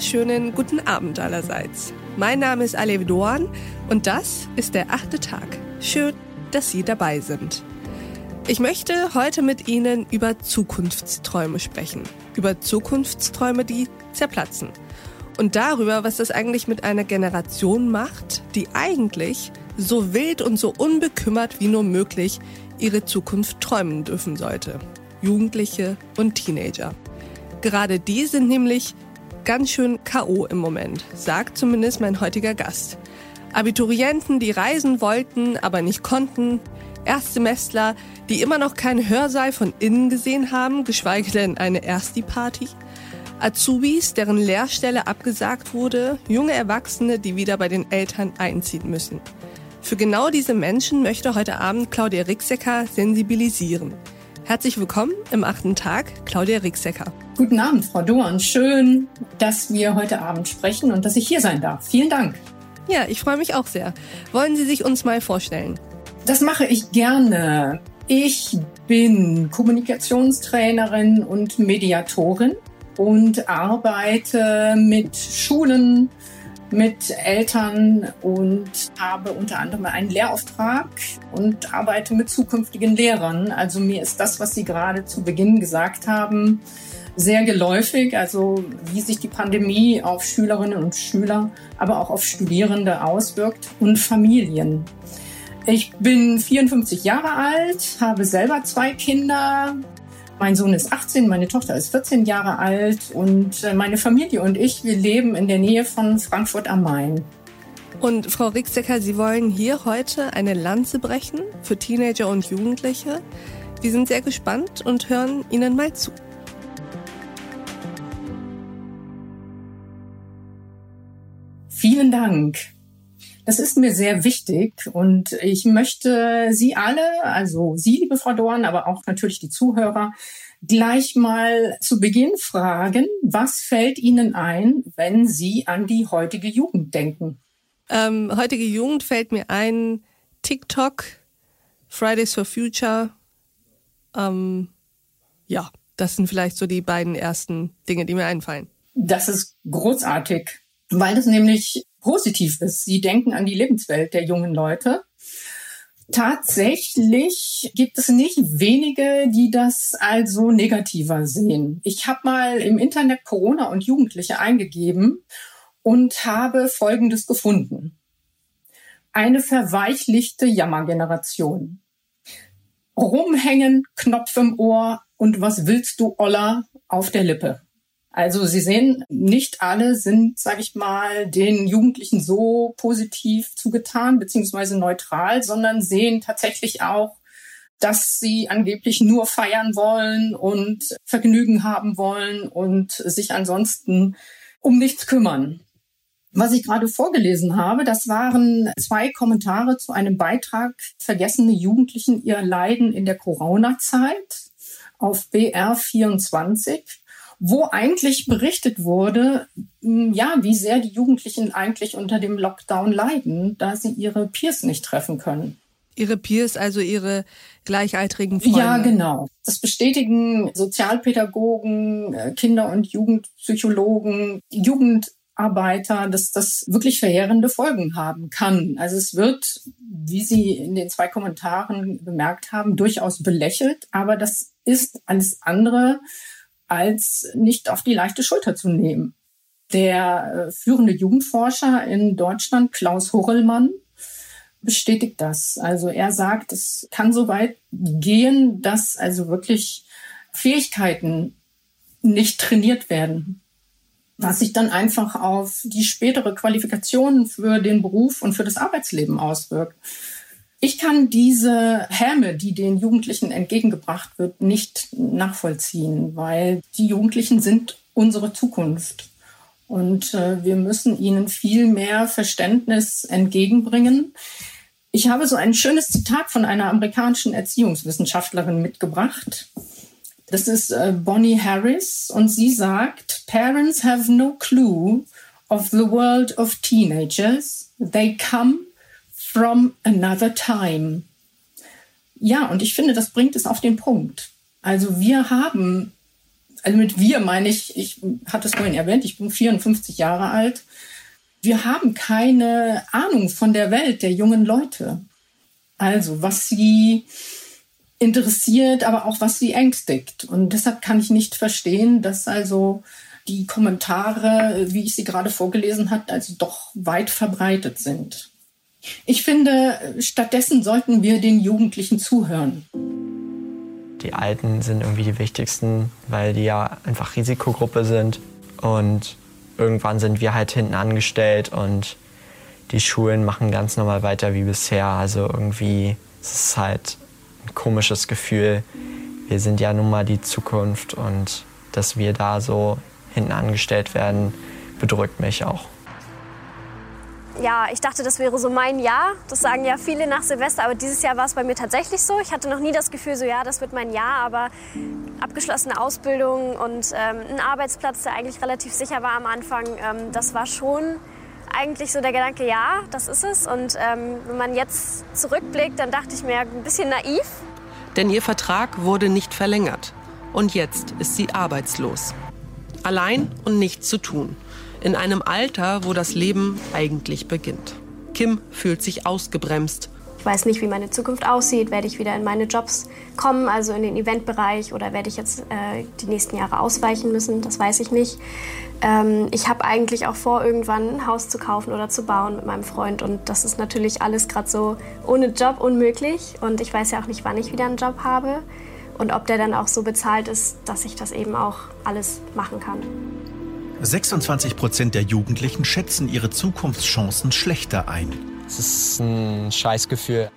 wunderschönen guten Abend allerseits. Mein Name ist Alev Doan und das ist der achte Tag. Schön, dass Sie dabei sind. Ich möchte heute mit Ihnen über Zukunftsträume sprechen. Über Zukunftsträume, die zerplatzen. Und darüber, was das eigentlich mit einer Generation macht, die eigentlich so wild und so unbekümmert wie nur möglich ihre Zukunft träumen dürfen sollte. Jugendliche und Teenager. Gerade die sind nämlich ganz schön KO im Moment, sagt zumindest mein heutiger Gast. Abiturienten, die reisen wollten, aber nicht konnten. Erstsemestler, die immer noch keinen Hörsaal von innen gesehen haben, geschweige denn eine Ersti-Party. Azubis, deren Lehrstelle abgesagt wurde, junge Erwachsene, die wieder bei den Eltern einziehen müssen. Für genau diese Menschen möchte heute Abend Claudia Rixecker sensibilisieren. Herzlich willkommen im achten Tag, Claudia Rixecker. Guten Abend, Frau Dorn. Schön, dass wir heute Abend sprechen und dass ich hier sein darf. Vielen Dank. Ja, ich freue mich auch sehr. Wollen Sie sich uns mal vorstellen? Das mache ich gerne. Ich bin Kommunikationstrainerin und Mediatorin und arbeite mit Schulen, mit Eltern und habe unter anderem einen Lehrauftrag und arbeite mit zukünftigen Lehrern. Also mir ist das, was Sie gerade zu Beginn gesagt haben, sehr geläufig, also wie sich die Pandemie auf Schülerinnen und Schüler, aber auch auf Studierende auswirkt und Familien. Ich bin 54 Jahre alt, habe selber zwei Kinder. Mein Sohn ist 18, meine Tochter ist 14 Jahre alt und äh, meine Familie und ich, wir leben in der Nähe von Frankfurt am Main. Und Frau Rixecker, Sie wollen hier heute eine Lanze brechen für Teenager und Jugendliche. Wir sind sehr gespannt und hören Ihnen mal zu. Vielen Dank. Das ist mir sehr wichtig und ich möchte Sie alle, also Sie, liebe Frau Dorn, aber auch natürlich die Zuhörer, gleich mal zu Beginn fragen, was fällt Ihnen ein, wenn Sie an die heutige Jugend denken? Ähm, heutige Jugend fällt mir ein TikTok, Fridays for Future. Ähm, ja, das sind vielleicht so die beiden ersten Dinge, die mir einfallen. Das ist großartig weil es nämlich positiv ist. Sie denken an die Lebenswelt der jungen Leute. Tatsächlich gibt es nicht wenige, die das also negativer sehen. Ich habe mal im Internet Corona und Jugendliche eingegeben und habe Folgendes gefunden. Eine verweichlichte Jammergeneration. Rumhängen, Knopf im Ohr und was willst du, Olla, auf der Lippe. Also Sie sehen, nicht alle sind, sage ich mal, den Jugendlichen so positiv zugetan beziehungsweise neutral, sondern sehen tatsächlich auch, dass sie angeblich nur feiern wollen und Vergnügen haben wollen und sich ansonsten um nichts kümmern. Was ich gerade vorgelesen habe, das waren zwei Kommentare zu einem Beitrag Vergessene Jugendlichen ihr Leiden in der Corona-Zeit auf BR24 wo eigentlich berichtet wurde, hm, ja, wie sehr die Jugendlichen eigentlich unter dem Lockdown leiden, da sie ihre Peers nicht treffen können. Ihre Peers, also ihre gleichaltrigen Freunde. Ja, genau. Das bestätigen Sozialpädagogen, äh, Kinder- und Jugendpsychologen, Jugendarbeiter, dass das wirklich verheerende Folgen haben kann. Also es wird, wie Sie in den zwei Kommentaren bemerkt haben, durchaus belächelt, aber das ist alles andere als nicht auf die leichte Schulter zu nehmen. Der äh, führende Jugendforscher in Deutschland, Klaus Horrellmann, bestätigt das. Also er sagt, es kann so weit gehen, dass also wirklich Fähigkeiten nicht trainiert werden, was sich dann einfach auf die spätere Qualifikation für den Beruf und für das Arbeitsleben auswirkt. Ich kann diese Häme, die den Jugendlichen entgegengebracht wird, nicht nachvollziehen, weil die Jugendlichen sind unsere Zukunft. Und äh, wir müssen ihnen viel mehr Verständnis entgegenbringen. Ich habe so ein schönes Zitat von einer amerikanischen Erziehungswissenschaftlerin mitgebracht. Das ist äh, Bonnie Harris und sie sagt, Parents have no clue of the world of teenagers. They come from another time. Ja, und ich finde, das bringt es auf den Punkt. Also wir haben also mit wir meine ich, ich hatte es vorhin erwähnt, ich bin 54 Jahre alt. Wir haben keine Ahnung von der Welt der jungen Leute. Also was sie interessiert, aber auch was sie ängstigt. Und deshalb kann ich nicht verstehen, dass also die Kommentare, wie ich sie gerade vorgelesen habe, also doch weit verbreitet sind. Ich finde, stattdessen sollten wir den Jugendlichen zuhören. Die Alten sind irgendwie die wichtigsten, weil die ja einfach Risikogruppe sind. Und irgendwann sind wir halt hinten angestellt und die Schulen machen ganz normal weiter wie bisher. Also irgendwie ist es halt ein komisches Gefühl. Wir sind ja nun mal die Zukunft und dass wir da so hinten angestellt werden, bedrückt mich auch. Ja, ich dachte, das wäre so mein Jahr. Das sagen ja viele nach Silvester, aber dieses Jahr war es bei mir tatsächlich so. Ich hatte noch nie das Gefühl, so ja, das wird mein Jahr, aber abgeschlossene Ausbildung und ähm, ein Arbeitsplatz, der eigentlich relativ sicher war am Anfang, ähm, das war schon eigentlich so der Gedanke, ja, das ist es. Und ähm, wenn man jetzt zurückblickt, dann dachte ich mir, ein bisschen naiv. Denn ihr Vertrag wurde nicht verlängert. Und jetzt ist sie arbeitslos. Allein und nichts zu tun. In einem Alter, wo das Leben eigentlich beginnt. Kim fühlt sich ausgebremst. Ich weiß nicht, wie meine Zukunft aussieht. Werde ich wieder in meine Jobs kommen, also in den Eventbereich, oder werde ich jetzt äh, die nächsten Jahre ausweichen müssen? Das weiß ich nicht. Ähm, ich habe eigentlich auch vor, irgendwann ein Haus zu kaufen oder zu bauen mit meinem Freund. Und das ist natürlich alles gerade so ohne Job unmöglich. Und ich weiß ja auch nicht, wann ich wieder einen Job habe und ob der dann auch so bezahlt ist, dass ich das eben auch alles machen kann. 26 Prozent der Jugendlichen schätzen ihre Zukunftschancen schlechter ein. Es ist ein Scheißgefühl.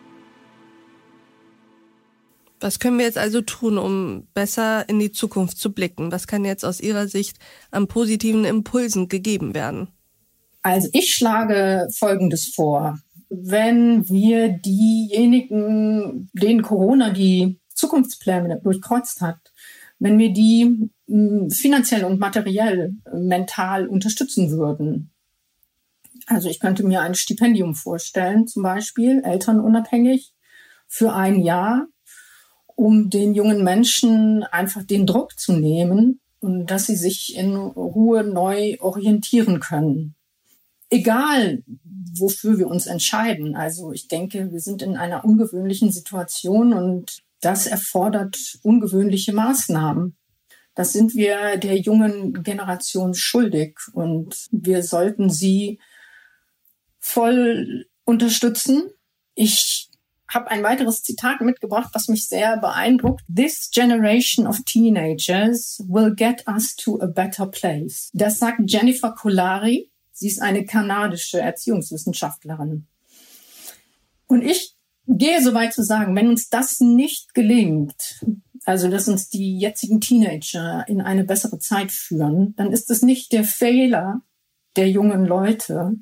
Was können wir jetzt also tun, um besser in die Zukunft zu blicken? Was kann jetzt aus Ihrer Sicht an positiven Impulsen gegeben werden? Also ich schlage Folgendes vor. Wenn wir diejenigen, denen Corona die Zukunftspläne durchkreuzt hat, wenn wir die hm, finanziell und materiell, mental unterstützen würden. Also ich könnte mir ein Stipendium vorstellen, zum Beispiel elternunabhängig für ein Jahr, um den jungen Menschen einfach den Druck zu nehmen und dass sie sich in Ruhe neu orientieren können. Egal, wofür wir uns entscheiden. Also ich denke, wir sind in einer ungewöhnlichen Situation und das erfordert ungewöhnliche Maßnahmen. Das sind wir der jungen Generation schuldig und wir sollten sie voll unterstützen. Ich habe ein weiteres Zitat mitgebracht, was mich sehr beeindruckt. This generation of teenagers will get us to a better place. Das sagt Jennifer Colari. Sie ist eine kanadische Erziehungswissenschaftlerin. Und ich gehe so weit zu sagen, wenn uns das nicht gelingt, also dass uns die jetzigen Teenager in eine bessere Zeit führen, dann ist es nicht der Fehler der jungen Leute,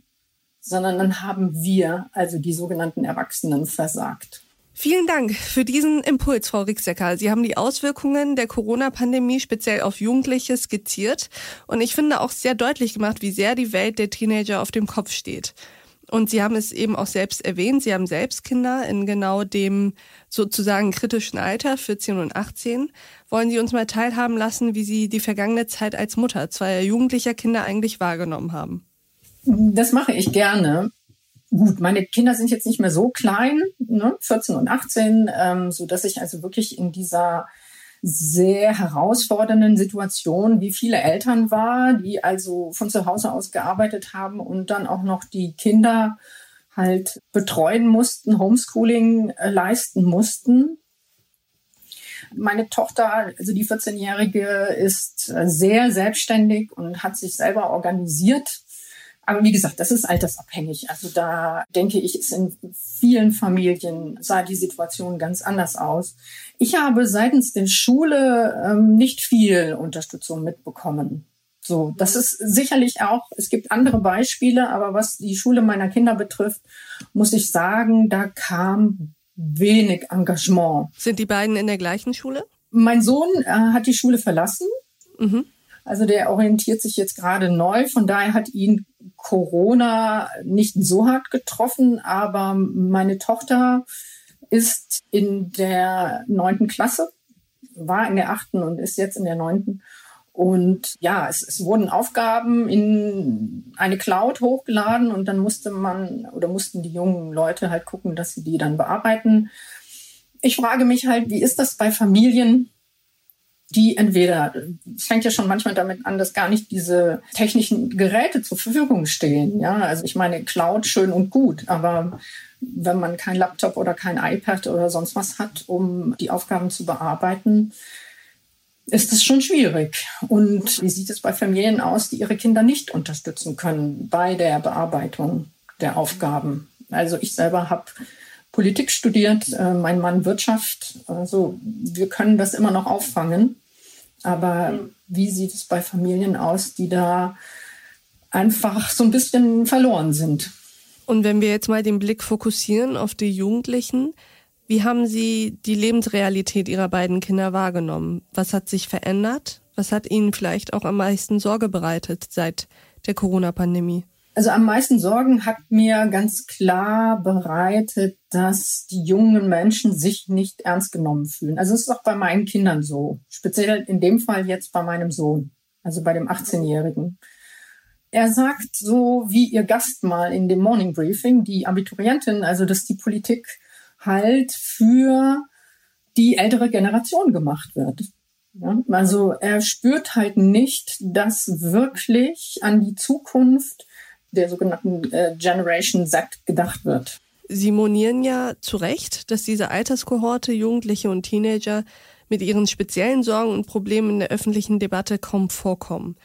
sondern dann haben wir, also die sogenannten Erwachsenen, versagt. Vielen Dank für diesen Impuls, Frau Rixecker. Sie haben die Auswirkungen der Corona-Pandemie speziell auf Jugendliche skizziert und ich finde auch sehr deutlich gemacht, wie sehr die Welt der Teenager auf dem Kopf steht. Und Sie haben es eben auch selbst erwähnt, Sie haben selbst Kinder in genau dem sozusagen kritischen Alter, 14 und 18. Wollen Sie uns mal teilhaben lassen, wie Sie die vergangene Zeit als Mutter zweier jugendlicher Kinder eigentlich wahrgenommen haben? Das mache ich gerne. Gut, meine Kinder sind jetzt nicht mehr so klein, ne, 14 und 18, ähm, so dass ich also wirklich in dieser sehr herausfordernden Situation, wie viele Eltern war, die also von zu Hause aus gearbeitet haben und dann auch noch die Kinder halt betreuen mussten, Homeschooling äh, leisten mussten. Meine Tochter, also die 14-Jährige, ist äh, sehr selbstständig und hat sich selber organisiert aber wie gesagt, das ist altersabhängig. Also da denke ich, ist in vielen Familien sah die Situation ganz anders aus. Ich habe seitens der Schule ähm, nicht viel Unterstützung mitbekommen. So, das ist sicherlich auch, es gibt andere Beispiele, aber was die Schule meiner Kinder betrifft, muss ich sagen, da kam wenig Engagement. Sind die beiden in der gleichen Schule? Mein Sohn äh, hat die Schule verlassen. Mhm. Also der orientiert sich jetzt gerade neu. Von daher hat ihn Corona nicht so hart getroffen, aber meine Tochter ist in der neunten Klasse, war in der achten und ist jetzt in der neunten. Und ja, es, es wurden Aufgaben in eine Cloud hochgeladen und dann musste man oder mussten die jungen Leute halt gucken, dass sie die dann bearbeiten. Ich frage mich halt, wie ist das bei Familien, die entweder, es fängt ja schon manchmal damit an, dass gar nicht diese technischen Geräte zur Verfügung stehen. Ja, also ich meine, Cloud schön und gut, aber wenn man kein Laptop oder kein iPad oder sonst was hat, um die Aufgaben zu bearbeiten, ist es schon schwierig. Und wie sieht es bei Familien aus, die ihre Kinder nicht unterstützen können bei der Bearbeitung der Aufgaben? Also ich selber habe Politik studiert, äh, mein Mann Wirtschaft. Also wir können das immer noch auffangen. Aber mhm. wie sieht es bei Familien aus, die da einfach so ein bisschen verloren sind? Und wenn wir jetzt mal den Blick fokussieren auf die Jugendlichen, wie haben Sie die Lebensrealität Ihrer beiden Kinder wahrgenommen? Was hat sich verändert? Was hat Ihnen vielleicht auch am meisten Sorge bereitet seit der Corona-Pandemie? Also am meisten Sorgen hat mir ganz klar bereitet, dass die jungen Menschen sich nicht ernst genommen fühlen. Also es ist auch bei meinen Kindern so. Speziell in dem Fall jetzt bei meinem Sohn, also bei dem 18-Jährigen. Er sagt so wie ihr Gast mal in dem Morning Briefing, die Abiturientin, also dass die Politik halt für die ältere Generation gemacht wird. Ja, also er spürt halt nicht, dass wirklich an die Zukunft der sogenannten äh, Generation Z gedacht wird. Sie monieren ja zu Recht, dass diese Alterskohorte, Jugendliche und Teenager mit ihren speziellen Sorgen und Problemen in der öffentlichen Debatte kaum vorkommen.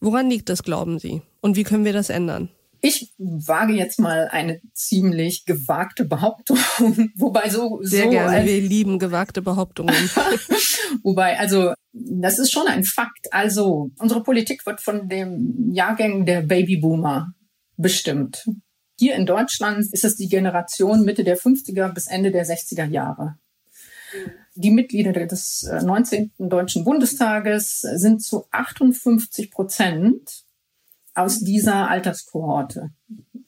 Woran liegt das, glauben Sie? Und wie können wir das ändern? Ich wage jetzt mal eine ziemlich gewagte Behauptung, wobei so sehr so gerne. Wir lieben gewagte Behauptungen. wobei also das ist schon ein Fakt. Also unsere Politik wird von dem Jahrgängen der Babyboomer bestimmt. Hier in Deutschland ist es die Generation Mitte der 50er bis Ende der 60er Jahre. Die Mitglieder des 19. Äh, Deutschen Bundestages sind zu 58 Prozent aus dieser Alterskohorte.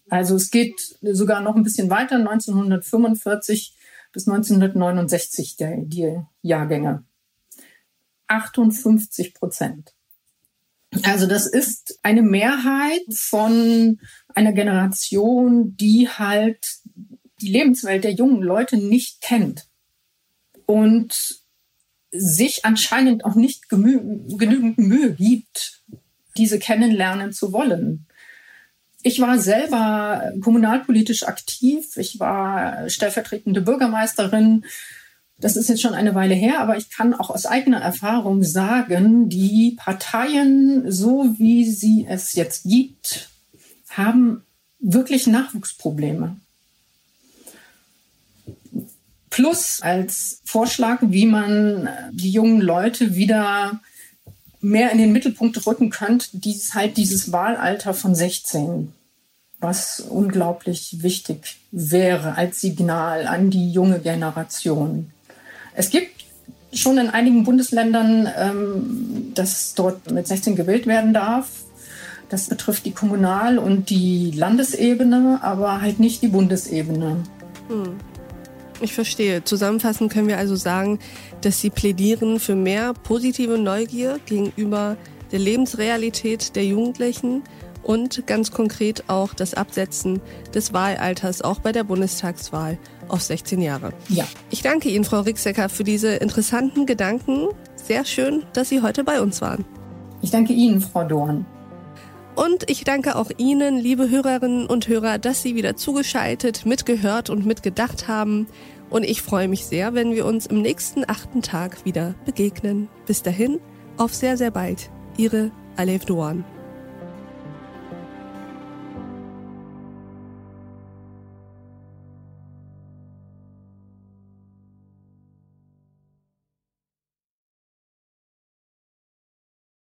Also es geht sogar noch ein bisschen weiter, 1945 bis 1969 der, die Jahrgänge. 58 Prozent. Also das ist eine Mehrheit von einer Generation, die halt die Lebenswelt der jungen Leute nicht kennt und sich anscheinend auch nicht genügend Mühe gibt, diese kennenlernen zu wollen. Ich war selber kommunalpolitisch aktiv. Ich war stellvertretende Bürgermeisterin das ist jetzt schon eine Weile her, aber ich kann auch aus eigener Erfahrung sagen, die Parteien, so wie sie es jetzt gibt, haben wirklich Nachwuchsprobleme. Plus als Vorschlag, wie man die jungen Leute wieder mehr in den Mittelpunkt rücken könnte, dies halt dieses Wahlalter von 16, was unglaublich wichtig wäre als Signal an die junge Generation. Es gibt schon in einigen Bundesländern, ähm, dass dort mit 16 gewählt werden darf. Das betrifft die Kommunal- und die Landesebene, aber halt nicht die Bundesebene. Hm. Ich verstehe. Zusammenfassend können wir also sagen, dass Sie plädieren für mehr positive Neugier gegenüber der Lebensrealität der Jugendlichen und ganz konkret auch das Absetzen des Wahlalters auch bei der Bundestagswahl auf 16 Jahre. Ja. Ich danke Ihnen, Frau Rixecker, für diese interessanten Gedanken. Sehr schön, dass Sie heute bei uns waren. Ich danke Ihnen, Frau Dorn. Und ich danke auch Ihnen, liebe Hörerinnen und Hörer, dass Sie wieder zugeschaltet, mitgehört und mitgedacht haben. Und ich freue mich sehr, wenn wir uns im nächsten achten Tag wieder begegnen. Bis dahin, auf sehr, sehr bald. Ihre Alef Doan.